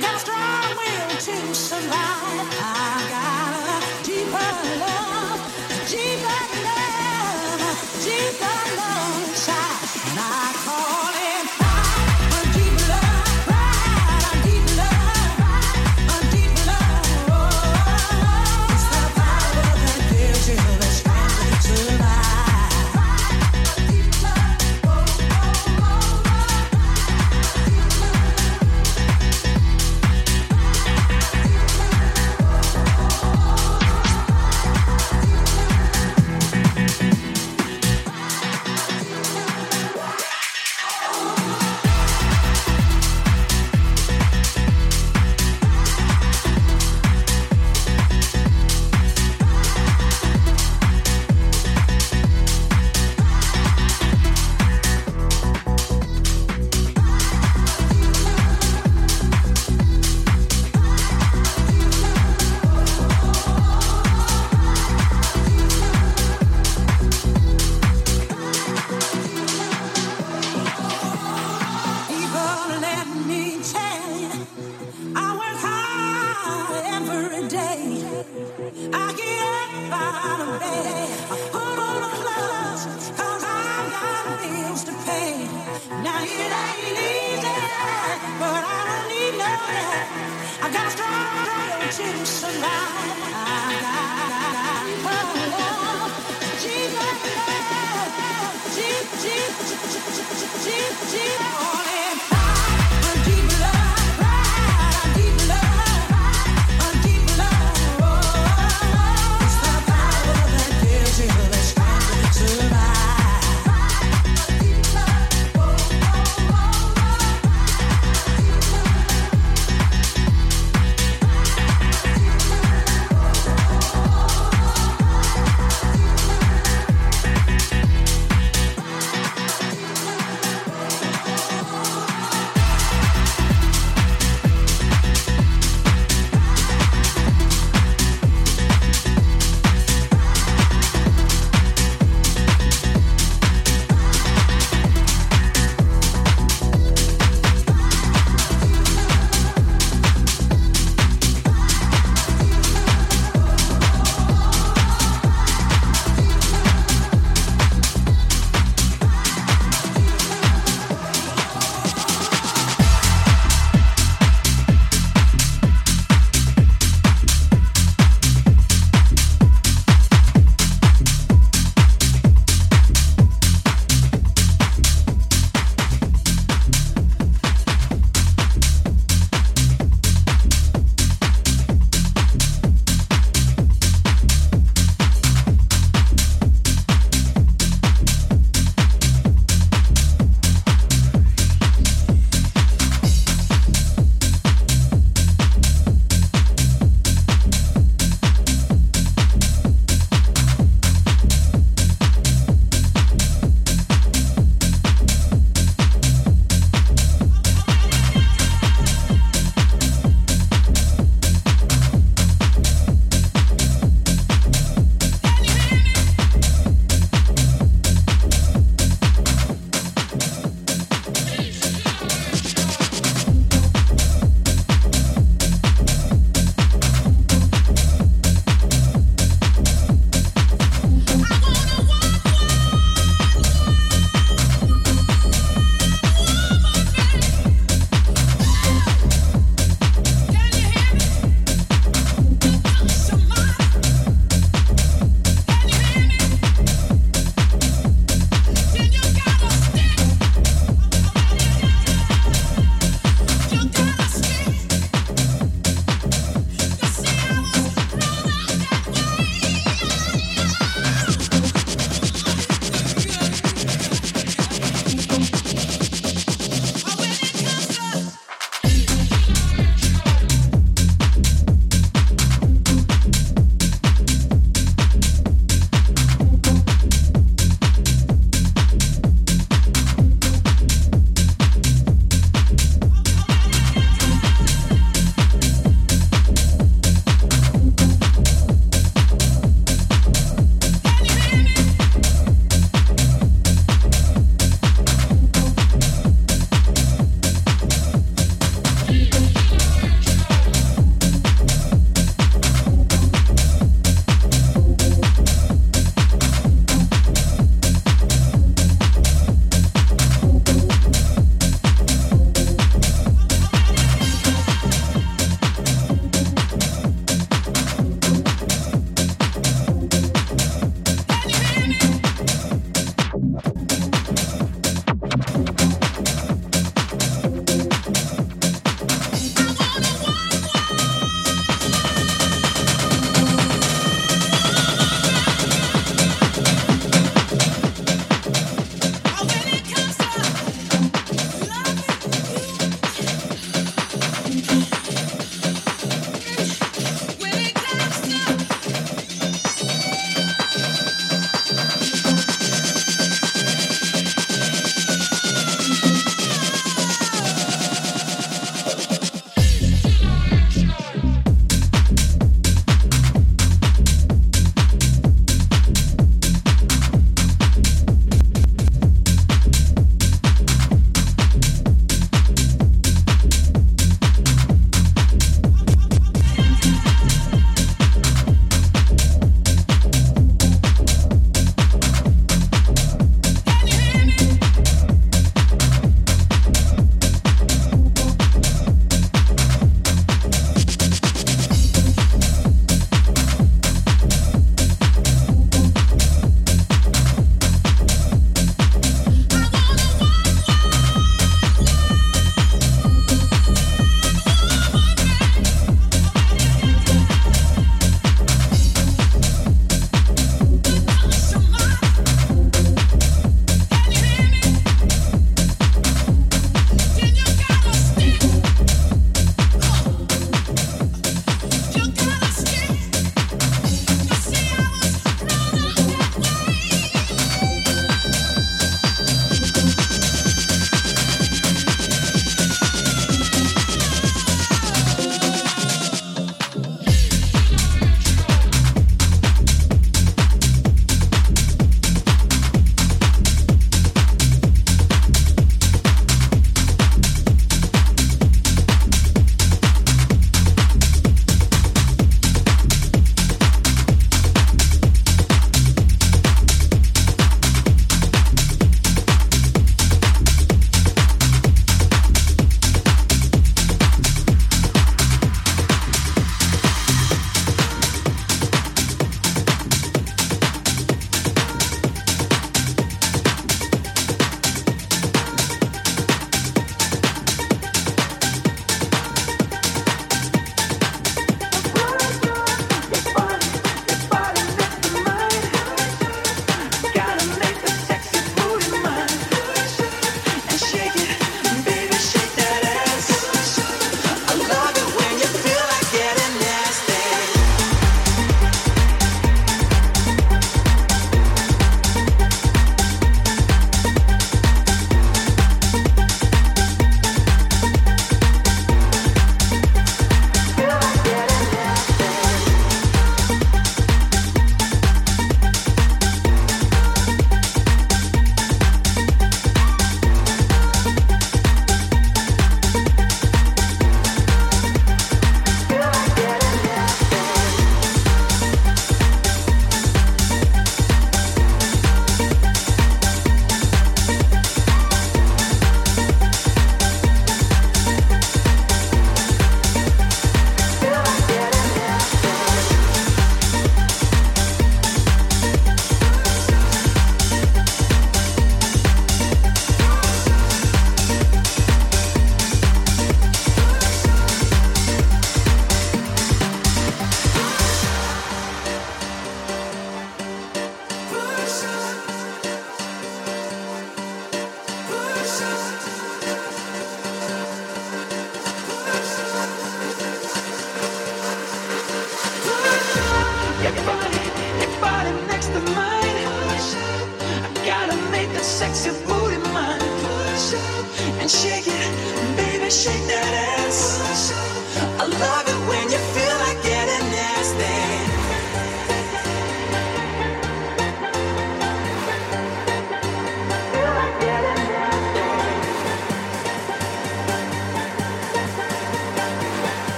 got a strong will to survive. I got a deeper love.